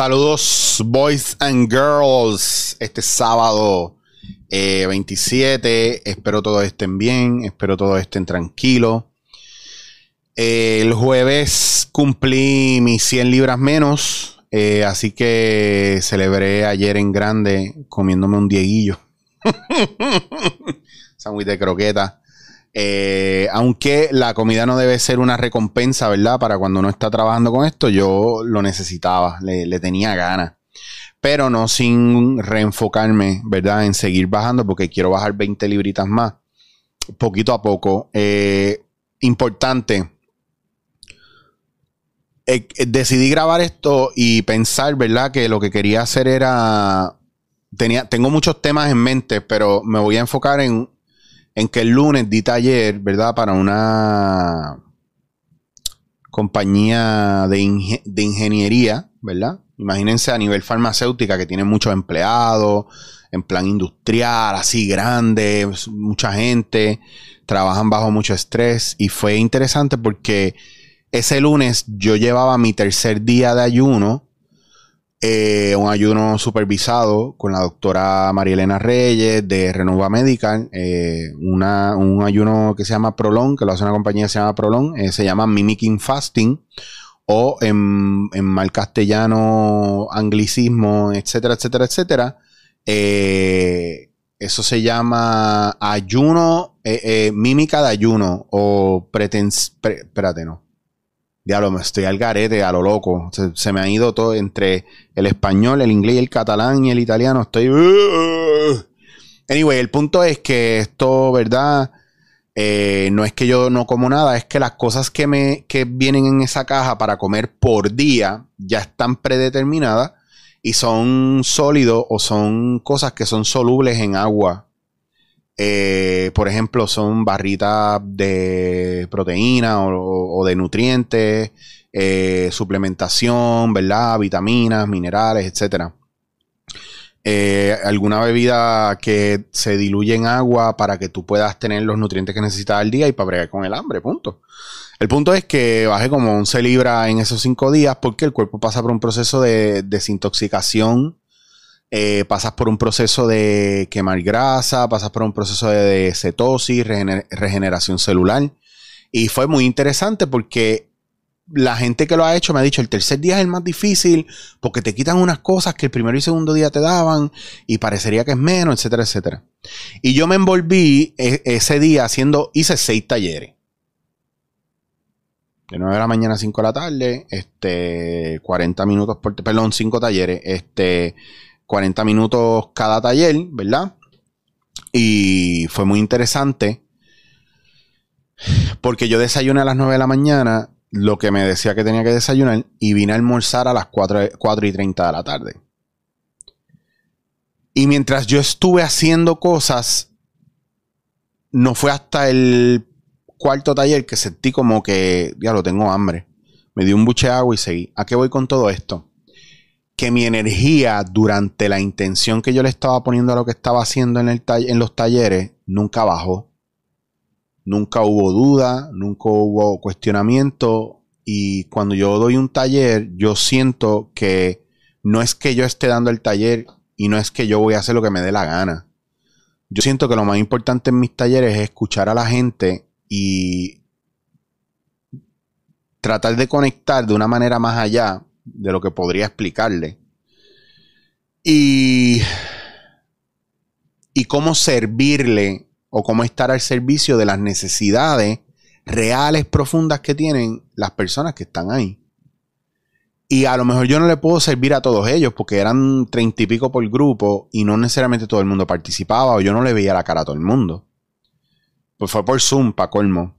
Saludos, boys and girls. Este sábado 27. Eh, espero todos estén bien. Espero todos estén tranquilos. Eh, el jueves cumplí mis 100 libras menos. Eh, así que celebré ayer en grande comiéndome un dieguillo. Sándwich de croqueta. Eh, aunque la comida no debe ser una recompensa, ¿verdad? Para cuando uno está trabajando con esto, yo lo necesitaba, le, tenía ganas. Pero no sin reenfocarme, ¿verdad? En seguir bajando porque quiero bajar 20 libritas más. Poquito a poco. Eh, importante. Eh, decidí grabar esto y pensar, ¿verdad? Que lo que quería hacer era... Tenía, tengo muchos temas en mente, pero me voy a enfocar en en que el lunes di taller, ¿verdad? Para una compañía de, ingeniería, ¿verdad? Imagínense a nivel farmacéutica que tiene muchos empleados, en plan industrial, así grande, mucha gente, trabajan bajo mucho estrés y fue interesante porque ese lunes yo llevaba mi tercer día de ayuno eh, un ayuno supervisado con la doctora María Elena Reyes de Renova Medical, eh, una, un ayuno que se llama Prolong, que lo hace una compañía que se llama Prolong, eh, se llama Mimicking Fasting, o en, mal castellano, anglicismo, etcétera, etcétera, etcétera. eso se llama ayuno, mímica de ayuno, o pretens... espérate, no diablo, me estoy al garete, a lo loco. Se, me ha ido todo entre el español, el inglés, el catalán y el italiano. Estoy. Anyway, el punto es que esto, ¿verdad? Eh, no es que yo no como nada, es que las cosas que me que vienen en esa caja para comer por día ya están predeterminadas y son sólidos o son cosas que son solubles en agua eh, por ejemplo, son barritas de proteína o, de nutrientes, eh, suplementación, ¿verdad? Vitaminas, minerales, etcétera. Eh, alguna bebida que se diluye en agua para que tú puedas tener los nutrientes que necesitas al día y para bregar con el hambre, punto. El punto es que baje como 11 libras en esos 5 días porque el cuerpo pasa por un proceso de desintoxicación eh, pasas por un proceso de quemar grasa, pasas por un proceso de, cetosis, regeneración celular. Y fue muy interesante porque la gente que lo ha hecho me ha dicho, el tercer día es el más difícil porque te quitan unas cosas que el primero y segundo día te daban y parecería que es menos, etcétera, etcétera. Y yo me envolví e, ese día haciendo, hice seis talleres. De 9 de la mañana a 5 de la tarde, este, 40 minutos por, perdón, 5 talleres, este, 40 minutos cada taller, ¿verdad? Y fue muy interesante porque yo desayuné a las 9 de la mañana lo que me decía que tenía que desayunar y vine a almorzar a las 4, 4 y 30 de la tarde. Y mientras yo estuve haciendo cosas, no fue hasta el cuarto taller que sentí como que, ya lo tengo hambre. Me di un buche de agua y seguí. ¿A qué voy con todo esto? Que mi energía durante la intención que yo le estaba poniendo a lo que estaba haciendo en, el en los talleres nunca bajó. Nunca hubo duda, nunca hubo cuestionamiento. Y cuando yo doy un taller, yo siento que no es que yo esté dando el taller y no es que yo voy a hacer lo que me dé la gana. Yo siento que lo más importante en mis talleres es escuchar a la gente y tratar de conectar de una manera más allá de lo que podría explicarle. Y, y cómo servirle o cómo estar al servicio de las necesidades reales, profundas que tienen las personas que están ahí. Y a lo mejor yo no le puedo servir a todos ellos porque eran treinta y pico por grupo y no necesariamente todo el mundo participaba o yo no le veía la cara a todo el mundo. Pues fue por Zoom, para colmo.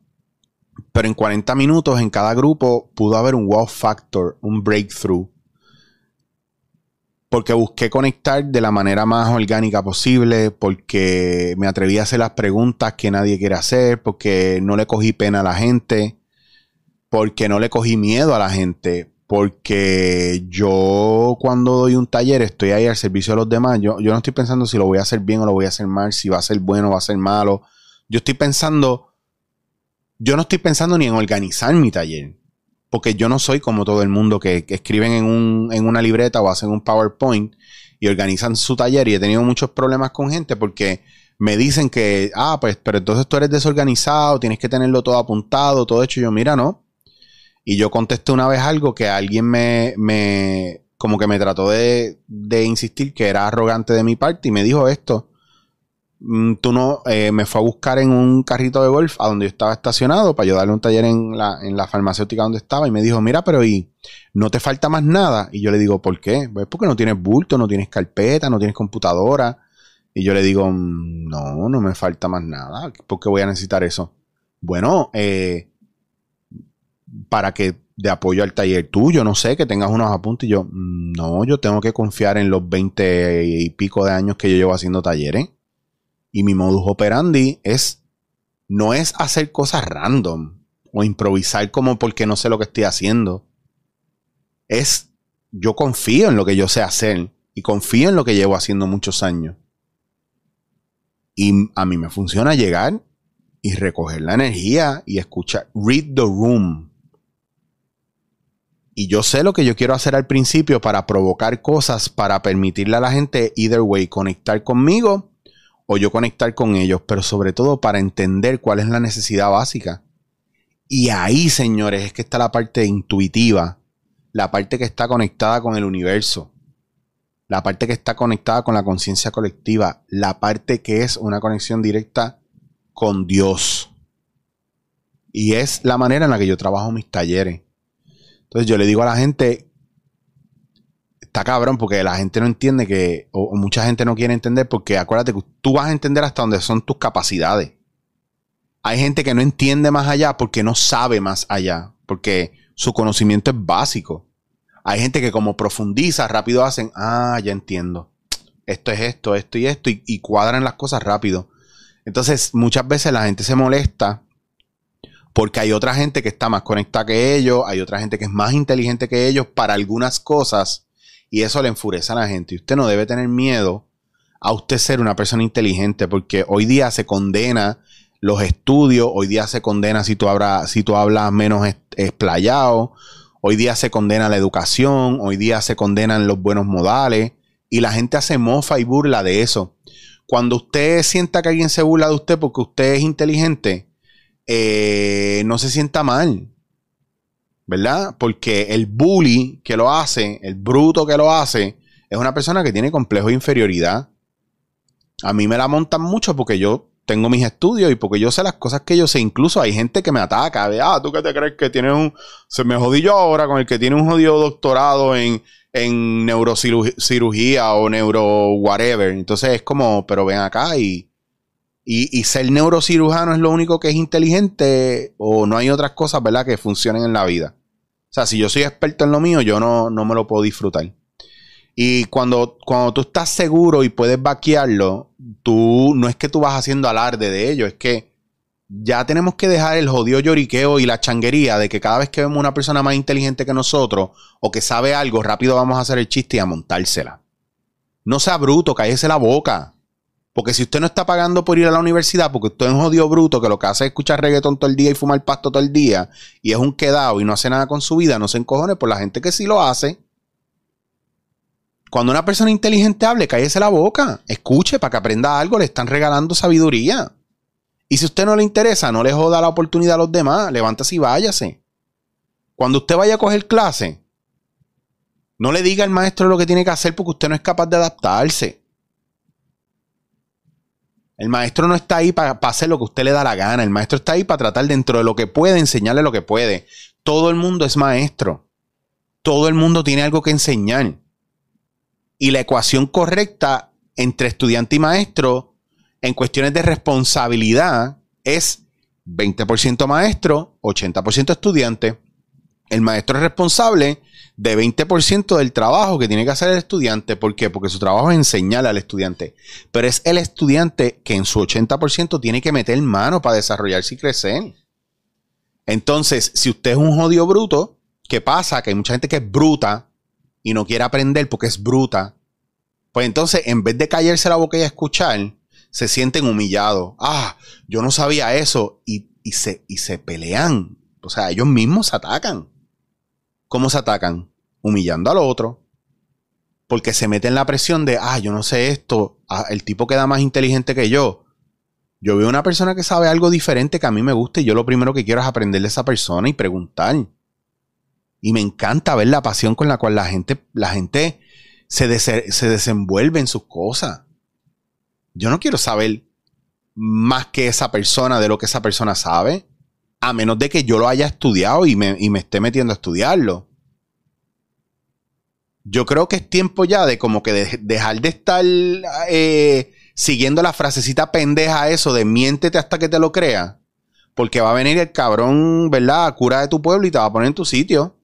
Pero en 40 minutos en cada grupo pudo haber un wow factor, un breakthrough. Porque busqué conectar de la manera más orgánica posible, porque me atreví a hacer las preguntas que nadie quiere hacer, porque no le cogí pena a la gente, porque no le cogí miedo a la gente, porque yo cuando doy un taller estoy ahí al servicio de los demás. Yo, yo no estoy pensando si lo voy a hacer bien o lo voy a hacer mal, si va a ser bueno o va a ser malo. Yo estoy pensando yo no estoy pensando ni en organizar mi taller. porque yo no soy como todo el mundo que, escriben en, un, en una libreta o hacen un PowerPoint y organizan su taller y he tenido muchos problemas con gente porque me dicen que, ah, pues, pero entonces tú eres desorganizado, tienes que tenerlo todo apuntado, todo hecho. Y yo, mira, no. Y yo contesté una vez algo que alguien me, me como que me trató de, de insistir que era arrogante de mi parte y me dijo esto. Mm, tú no, eh, me fue a buscar en un carrito de golf a donde yo estaba estacionado para ayudarle un taller en la, en la farmacéutica donde estaba y me dijo, mira, pero ¿y no te falta más nada? Y yo le digo, ¿por qué? Pues porque no tienes bulto, no tienes carpeta, no tienes computadora. Y yo le digo, mm, no, no me falta más nada. ¿Por qué voy a necesitar eso? Bueno, eh, para que de apoyo al taller tuyo, no sé, que tengas unos apuntes. Y yo, mm, no, yo tengo que confiar en los 20 y pico de años que yo llevo haciendo talleres. Y mi modus operandi es, no es hacer cosas random o improvisar como porque no sé lo que estoy haciendo. Es, yo confío en lo que yo sé hacer y confío en lo que llevo haciendo muchos años. Y a mí me funciona llegar y recoger la energía y escuchar, read the room. Y yo sé lo que yo quiero hacer al principio para provocar cosas, para permitirle a la gente, either way, conectar conmigo o yo conectar con ellos, pero sobre todo para entender cuál es la necesidad básica. Y ahí, señores, es que está la parte intuitiva, la parte que está conectada con el universo, la parte que está conectada con la conciencia colectiva, la parte que es una conexión directa con Dios. Y es la manera en la que yo trabajo mis talleres. Entonces yo le digo a la gente, está cabrón porque la gente no entiende que, o, mucha gente no quiere entender porque acuérdate que tú vas a entender hasta dónde son tus capacidades. Hay gente que no entiende más allá porque no sabe más allá, porque su conocimiento es básico. Hay gente que como profundiza, rápido hacen, ah, ya entiendo. Esto es esto, esto y esto, y, y cuadran las cosas rápido. Entonces, muchas veces la gente se molesta porque hay otra gente que está más conectada que ellos, hay otra gente que es más inteligente que ellos para algunas cosas y eso le enfurece a la gente. Y usted no debe tener miedo a usted ser una persona inteligente, porque hoy día se condena los estudios, hoy día se condena si tú, hablas, menos explayado, hoy día se condena la educación, hoy día se condenan los buenos modales, y la gente hace mofa y burla de eso. Cuando usted sienta que alguien se burla de usted porque usted es inteligente, eh, no se sienta mal. ¿Verdad? Porque el bully que lo hace, el bruto que lo hace, es una persona que tiene complejo de inferioridad. A mí me la montan mucho porque yo tengo mis estudios y porque yo sé las cosas que yo sé. Incluso hay gente que me ataca. De, ah, ¿tú qué te crees que tienes un... Se me jodí yo ahora con el que tiene un jodido doctorado en, en neurocirugía o neuro whatever. Entonces es como, pero ven acá y, y, y, ser neurocirujano es lo único que es inteligente o no hay otras cosas, ¿verdad?, que funcionen en la vida. O sea, si yo soy experto en lo mío, yo no, no me lo puedo disfrutar. Y cuando, cuando tú estás seguro y puedes vaquearlo, tú no es que tú vas haciendo alarde de ello, es que ya tenemos que dejar el jodido lloriqueo y la changuería de que cada vez que vemos una persona más inteligente que nosotros o que sabe algo, rápido vamos a hacer el chiste y a montársela. No sea bruto, cállese la boca. Porque si usted no está pagando por ir a la universidad, porque usted es un jodido bruto que lo que hace es escuchar reggaetón todo el día y fumar pasto todo el día, y es un quedado y no hace nada con su vida, no se encojone por la gente que sí lo hace. Cuando una persona inteligente hable, cállese la boca, escuche para que aprenda algo, le están regalando sabiduría. Y si a usted no le interesa, no le joda la oportunidad a los demás, levántese y váyase. Cuando usted vaya a coger clase, no le diga al maestro lo que tiene que hacer porque usted no es capaz de adaptarse. El maestro no está ahí para, hacer lo que usted le da la gana. El maestro está ahí para tratar dentro de lo que puede, enseñarle lo que puede. Todo el mundo es maestro. Todo el mundo tiene algo que enseñar. Y la ecuación correcta entre estudiante y maestro en cuestiones de responsabilidad es 20% maestro, 80% estudiante. El maestro es responsable de 20% del trabajo que tiene que hacer el estudiante. ¿Por qué? Porque su trabajo es enseñarle al estudiante. Pero es el estudiante que en su 80% tiene que meter mano para desarrollarse y crecer. Entonces, si usted es un jodido bruto, ¿qué pasa? Que hay mucha gente que es bruta y no quiere aprender porque es bruta. Pues entonces, en vez de callarse la boca y escuchar, se sienten humillados. Ah, yo no sabía eso. Y, se, y se pelean. O sea, ellos mismos se atacan. ¿Cómo se atacan? Humillando al otro. Porque se mete en la presión de, ah, yo no sé esto, ah, el tipo queda más inteligente que yo. Yo veo una persona que sabe algo diferente que a mí me gusta y yo lo primero que quiero es aprender de esa persona y preguntar. Y me encanta ver la pasión con la cual la gente, la gente se, se desenvuelve en sus cosas. Yo no quiero saber más que esa persona de lo que esa persona sabe, a menos de que yo lo haya estudiado y me, esté metiendo a estudiarlo. Yo creo que es tiempo ya de como que dejar de estar eh, siguiendo la frasecita pendeja eso de miéntete hasta que te lo crea. Porque va a venir el cabrón, ¿verdad? A cura de tu pueblo y te va a poner en tu sitio.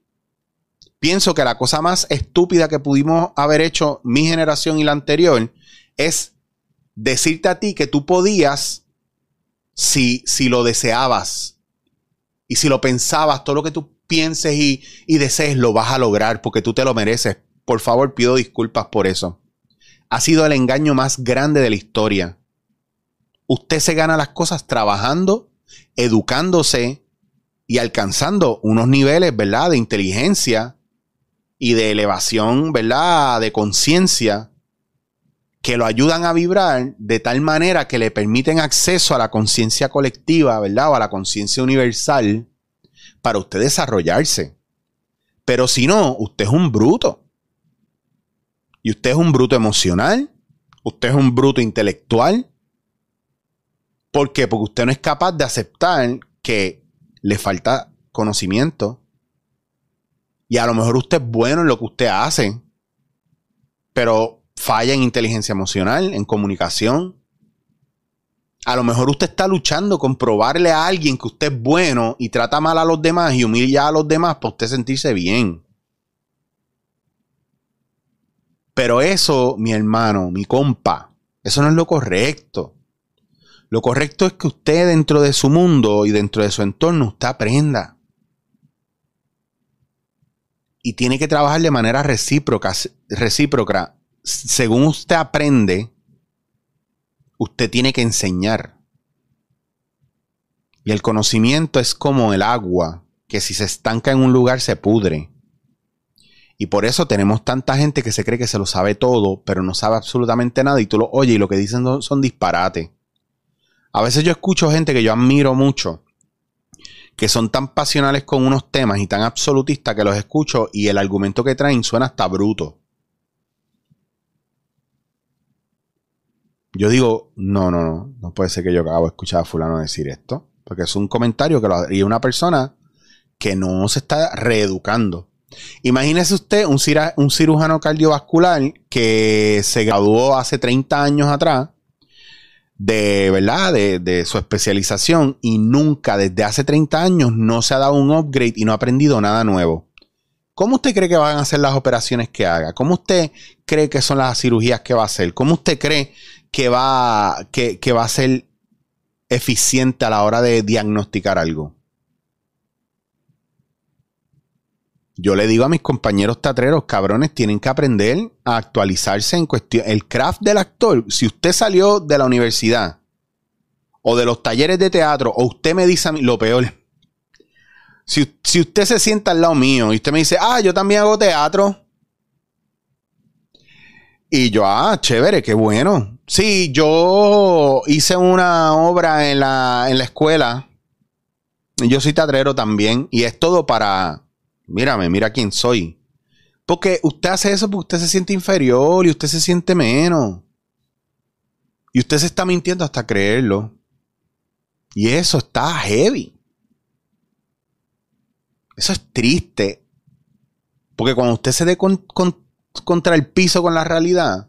Pienso que la cosa más estúpida que pudimos haber hecho mi generación y la anterior es decirte a ti que tú podías si, si lo deseabas y si lo pensabas, todo lo que tú pienses y, y desees lo vas a lograr porque tú te lo mereces. Por favor, pido disculpas por eso. Ha sido el engaño más grande de la historia. Usted se gana las cosas trabajando, educándose y alcanzando unos niveles, ¿verdad?, de inteligencia y de elevación, ¿verdad?, de conciencia que lo ayudan a vibrar de tal manera que le permiten acceso a la conciencia colectiva, ¿verdad? O a la conciencia universal para usted desarrollarse. Pero si no, usted es un bruto. Y usted es un bruto emocional, usted es un bruto intelectual. ¿Por qué? Porque usted no es capaz de aceptar que le falta conocimiento. Y a lo mejor usted es bueno en lo que usted hace, pero falla en inteligencia emocional, en comunicación. A lo mejor usted está luchando con probarle a alguien que usted es bueno y trata mal a los demás y humilla a los demás para usted sentirse bien. Pero eso, mi hermano, mi compa, eso no es lo correcto. Lo correcto es que usted dentro de su mundo y dentro de su entorno, usted aprenda. Y tiene que trabajar de manera recíproca, recíproca según usted aprende, usted tiene que enseñar. Y el conocimiento es como el agua, que si se estanca en un lugar se pudre. Y por eso tenemos tanta gente que se cree que se lo sabe todo, pero no sabe absolutamente nada. Y tú lo oyes y lo que dicen son, son disparates. A veces yo escucho gente que yo admiro mucho, que son tan pasionales con unos temas y tan absolutistas que los escucho y el argumento que traen suena hasta bruto. Yo digo, no, no, no, no puede ser que yo acabo de escuchar a fulano decir esto, porque es un comentario que lo haría una persona que no se está reeducando. Imagínese usted un, un cirujano cardiovascular que se graduó hace 30 años atrás de, ¿verdad? De, de, su especialización y nunca desde hace 30 años no se ha dado un upgrade y no ha aprendido nada nuevo. ¿Cómo usted cree que van a ser las operaciones que haga? ¿Cómo usted cree que son las cirugías que va a hacer? ¿Cómo usted cree que va, que, va a ser eficiente a la hora de diagnosticar algo. Yo le digo a mis compañeros teatreros, cabrones, tienen que aprender a actualizarse en cuestión. El craft del actor, si usted salió de la universidad o de los talleres de teatro, o usted me dice a mí, lo peor, si, si usted se sienta al lado mío y usted me dice, ah, yo también hago teatro, y yo, ah, chévere, qué bueno. Sí, yo hice una obra en la, en la escuela. Yo soy teatrero también. Y es todo para, mírame, mira quién soy. Porque usted hace eso porque usted se siente inferior y usted se siente menos. Y usted se está mintiendo hasta creerlo. Y eso está heavy. Eso es triste. Porque cuando usted se dé con, con contra el piso con la realidad,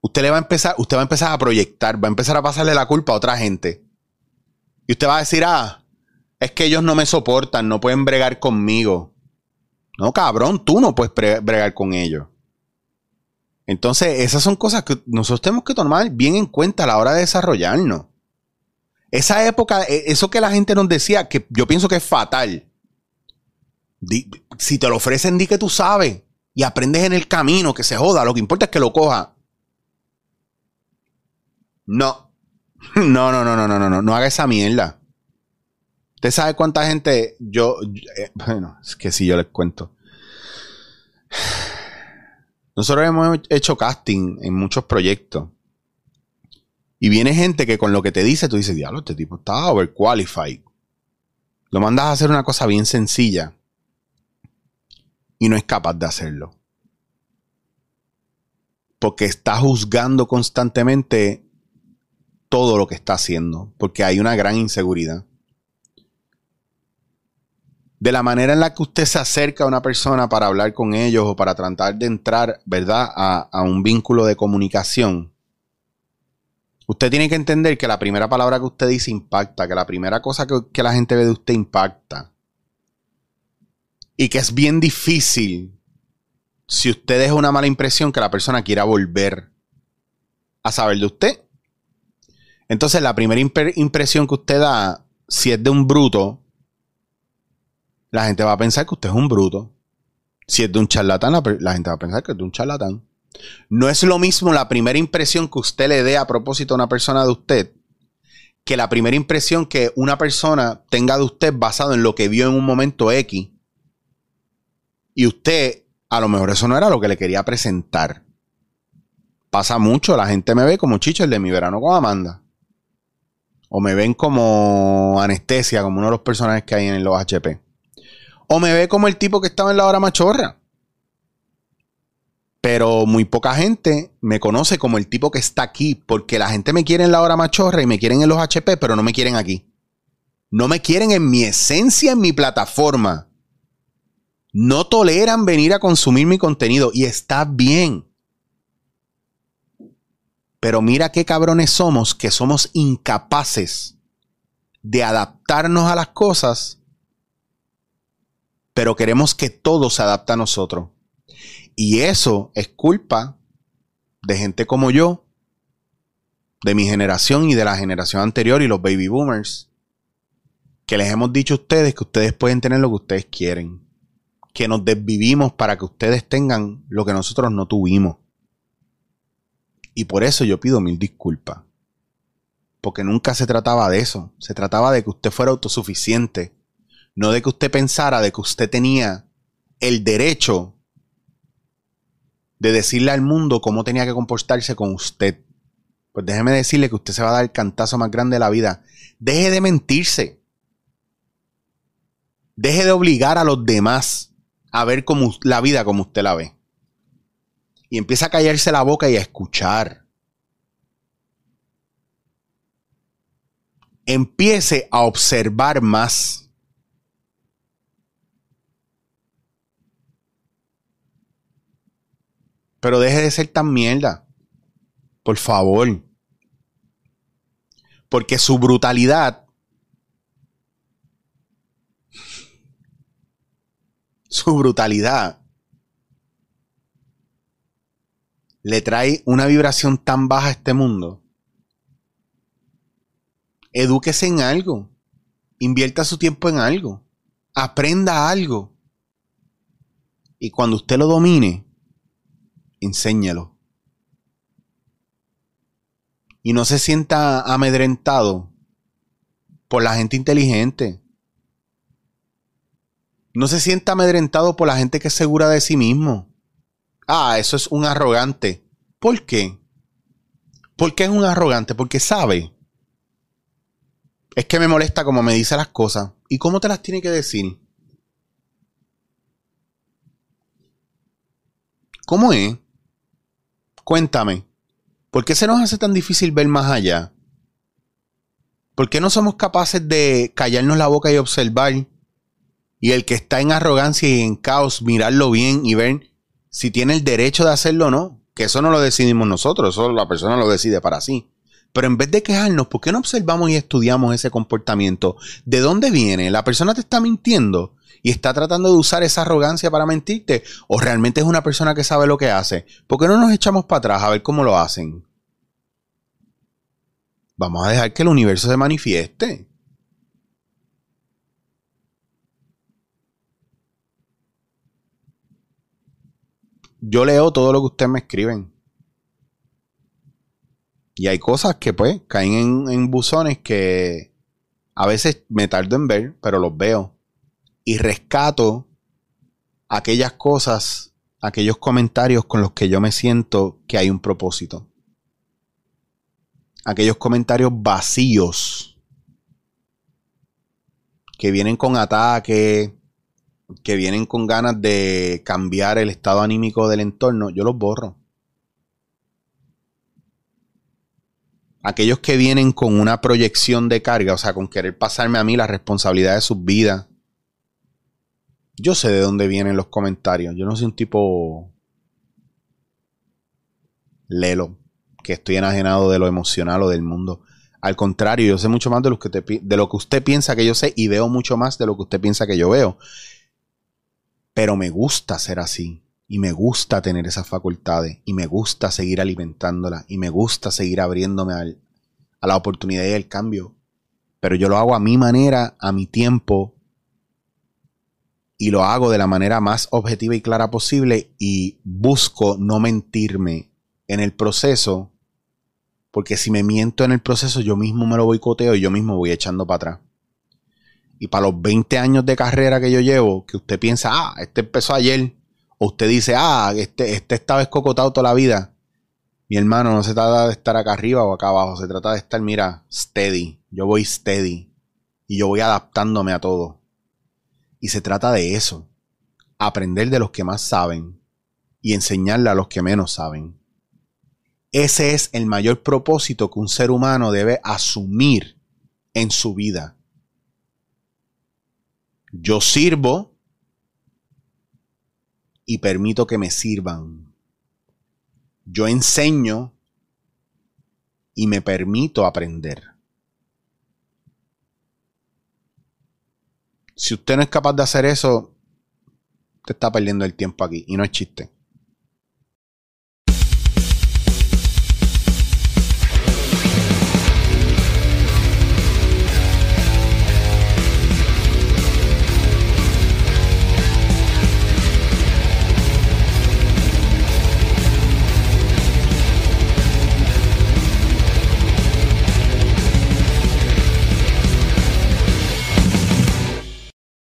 usted le va a empezar, usted va a empezar a proyectar, va a empezar a pasarle la culpa a otra gente. Y usted va a decir, ah, es que ellos no me soportan, no pueden bregar conmigo. No, cabrón, tú no puedes bregar con ellos. Entonces, esas son cosas que nosotros tenemos que tomar bien en cuenta a la hora de desarrollarnos. Esa época, e, eso que la gente nos decía, que yo pienso que es fatal. si te lo ofrecen, di que tú sabes y aprendes en el camino, que se joda, lo que importa es que lo coja. No. No, no, no, no, no, no, no haga esa mierda. Usted sabe cuánta gente yo, eh, bueno, es que si yo les cuento. Nosotros hemos hecho casting en muchos proyectos. Y viene gente que con lo que te dice, tú dices, diablo, este tipo está overqualified. Lo mandas a hacer una cosa bien sencilla y no es capaz de hacerlo. Porque está juzgando constantemente todo lo que está haciendo, porque hay una gran inseguridad. De la manera en la que usted se acerca a una persona para hablar con ellos o para tratar de entrar, ¿verdad?, a, un vínculo de comunicación, Usted tiene que entender que la primera palabra que usted dice impacta, que la primera cosa que, la gente ve de usted impacta. Y que es bien difícil, si usted deja una mala impresión, que la persona quiera volver a saber de usted. Entonces, la primera impresión que usted da, si es de un bruto, la gente va a pensar que usted es un bruto. Si es de un charlatán, la gente va a pensar que es de un charlatán. No es lo mismo la primera impresión que usted le dé a propósito a una persona de usted que la primera impresión que una persona tenga de usted basado en lo que vio en un momento X. Y usted, a lo mejor eso no era lo que le quería presentar. Pasa mucho, la gente me ve como Chicho, el de mi verano con Amanda. O me ven como anestesia, como uno de los personajes que hay en los HP. O me ve como el tipo que estaba en la hora machorra. Pero muy poca gente me conoce como el tipo que está aquí, porque la gente me quiere en la hora machorra y me quieren en los HP, pero no me quieren aquí. No me quieren en mi esencia, en mi plataforma. No toleran venir a consumir mi contenido y está bien. Pero mira qué cabrones somos, que somos incapaces de adaptarnos a las cosas, pero queremos que todo se adapte a nosotros. Y eso es culpa de gente como yo, de mi generación y de la generación anterior y los baby boomers, que les hemos dicho a ustedes que ustedes pueden tener lo que ustedes quieren, que nos desvivimos para que ustedes tengan lo que nosotros no tuvimos. Y por eso yo pido mil disculpas. Porque nunca se trataba de eso. Se trataba de que usted fuera autosuficiente. No de que usted pensara de que usted tenía el derecho de decirle al mundo cómo tenía que comportarse con usted. Pues déjeme decirle que usted se va a dar el cantazo más grande de la vida. Deje de mentirse. Deje de obligar a los demás a ver la vida como usted la ve. Y empieza a callarse la boca y a escuchar. Empiece a observar más. Pero deje de ser tan mierda. Por favor. Porque su brutalidad. Su brutalidad. Le trae una vibración tan baja a este mundo. Edúquese en algo. Invierta su tiempo en algo. Aprenda algo. Y cuando usted lo domine, enséñalo. Y no se sienta amedrentado por la gente inteligente. No se sienta amedrentado por la gente que es segura de sí mismo. Ah, eso es un arrogante. ¿Por qué? ¿Por qué es un arrogante? Porque sabe. Es que me molesta como me dice las cosas. ¿Y cómo te las tiene que decir? ¿Cómo es? Cuéntame, ¿por qué se nos hace tan difícil ver más allá? ¿Por qué no somos capaces de callarnos la boca y observar? Y el que está en arrogancia y en caos, mirarlo bien y ver si tiene el derecho de hacerlo o no. Que eso no lo decidimos nosotros, eso la persona lo decide para sí. Pero en vez de quejarnos, ¿por qué no observamos y estudiamos ese comportamiento? ¿De dónde viene? ¿La persona te está mintiendo? y está tratando de usar esa arrogancia para mentirte o realmente es una persona que sabe lo que hace. ¿Por qué no nos echamos para atrás a ver cómo lo hacen? Vamos a dejar que el universo se manifieste. Yo leo todo lo que ustedes me escriben. Y hay cosas que pues caen en, en buzones que A veces me tardo en ver, pero los veo. Y rescato aquellas cosas, aquellos comentarios con los que yo me siento que hay un propósito. Aquellos comentarios vacíos que vienen con ataque, que vienen con ganas de cambiar el estado anímico del entorno, yo los borro. Aquellos que vienen con una proyección de carga, o sea, con querer pasarme a mí la responsabilidad de sus vidas. Yo sé de dónde vienen los comentarios. Yo no soy un tipo lelo, que estoy enajenado de lo emocional o del mundo. Al contrario, yo sé mucho más de lo, que de lo que usted piensa que yo sé y veo mucho más de lo que usted piensa que yo veo. Pero me gusta ser así. Y me gusta tener esas facultades. Y me gusta seguir alimentándolas. Y me gusta seguir abriéndome a la oportunidad y al cambio. Pero yo lo hago a mi manera, a mi tiempo. Y lo hago de la manera más objetiva y clara posible. Y busco no mentirme en el proceso. Porque si me miento en el proceso, yo mismo me lo boicoteo y yo mismo voy echando para atrás. Y para los 20 años de carrera que yo llevo, que usted piensa, ah, este empezó ayer, o usted dice, ah, este, este estaba escocotado toda la vida. Mi hermano, no se trata de estar acá arriba o acá abajo, se trata de estar, mira, steady. Yo voy steady. Y yo voy adaptándome a todo. Y se trata de eso. Aprender de los que más saben y enseñarle a los que menos saben. Ese es el mayor propósito que un ser humano debe asumir en su vida. Yo sirvo y permito que me sirvan. Yo enseño y me permito aprender. Si usted no es capaz de hacer eso, te está perdiendo el tiempo aquí y no es chiste.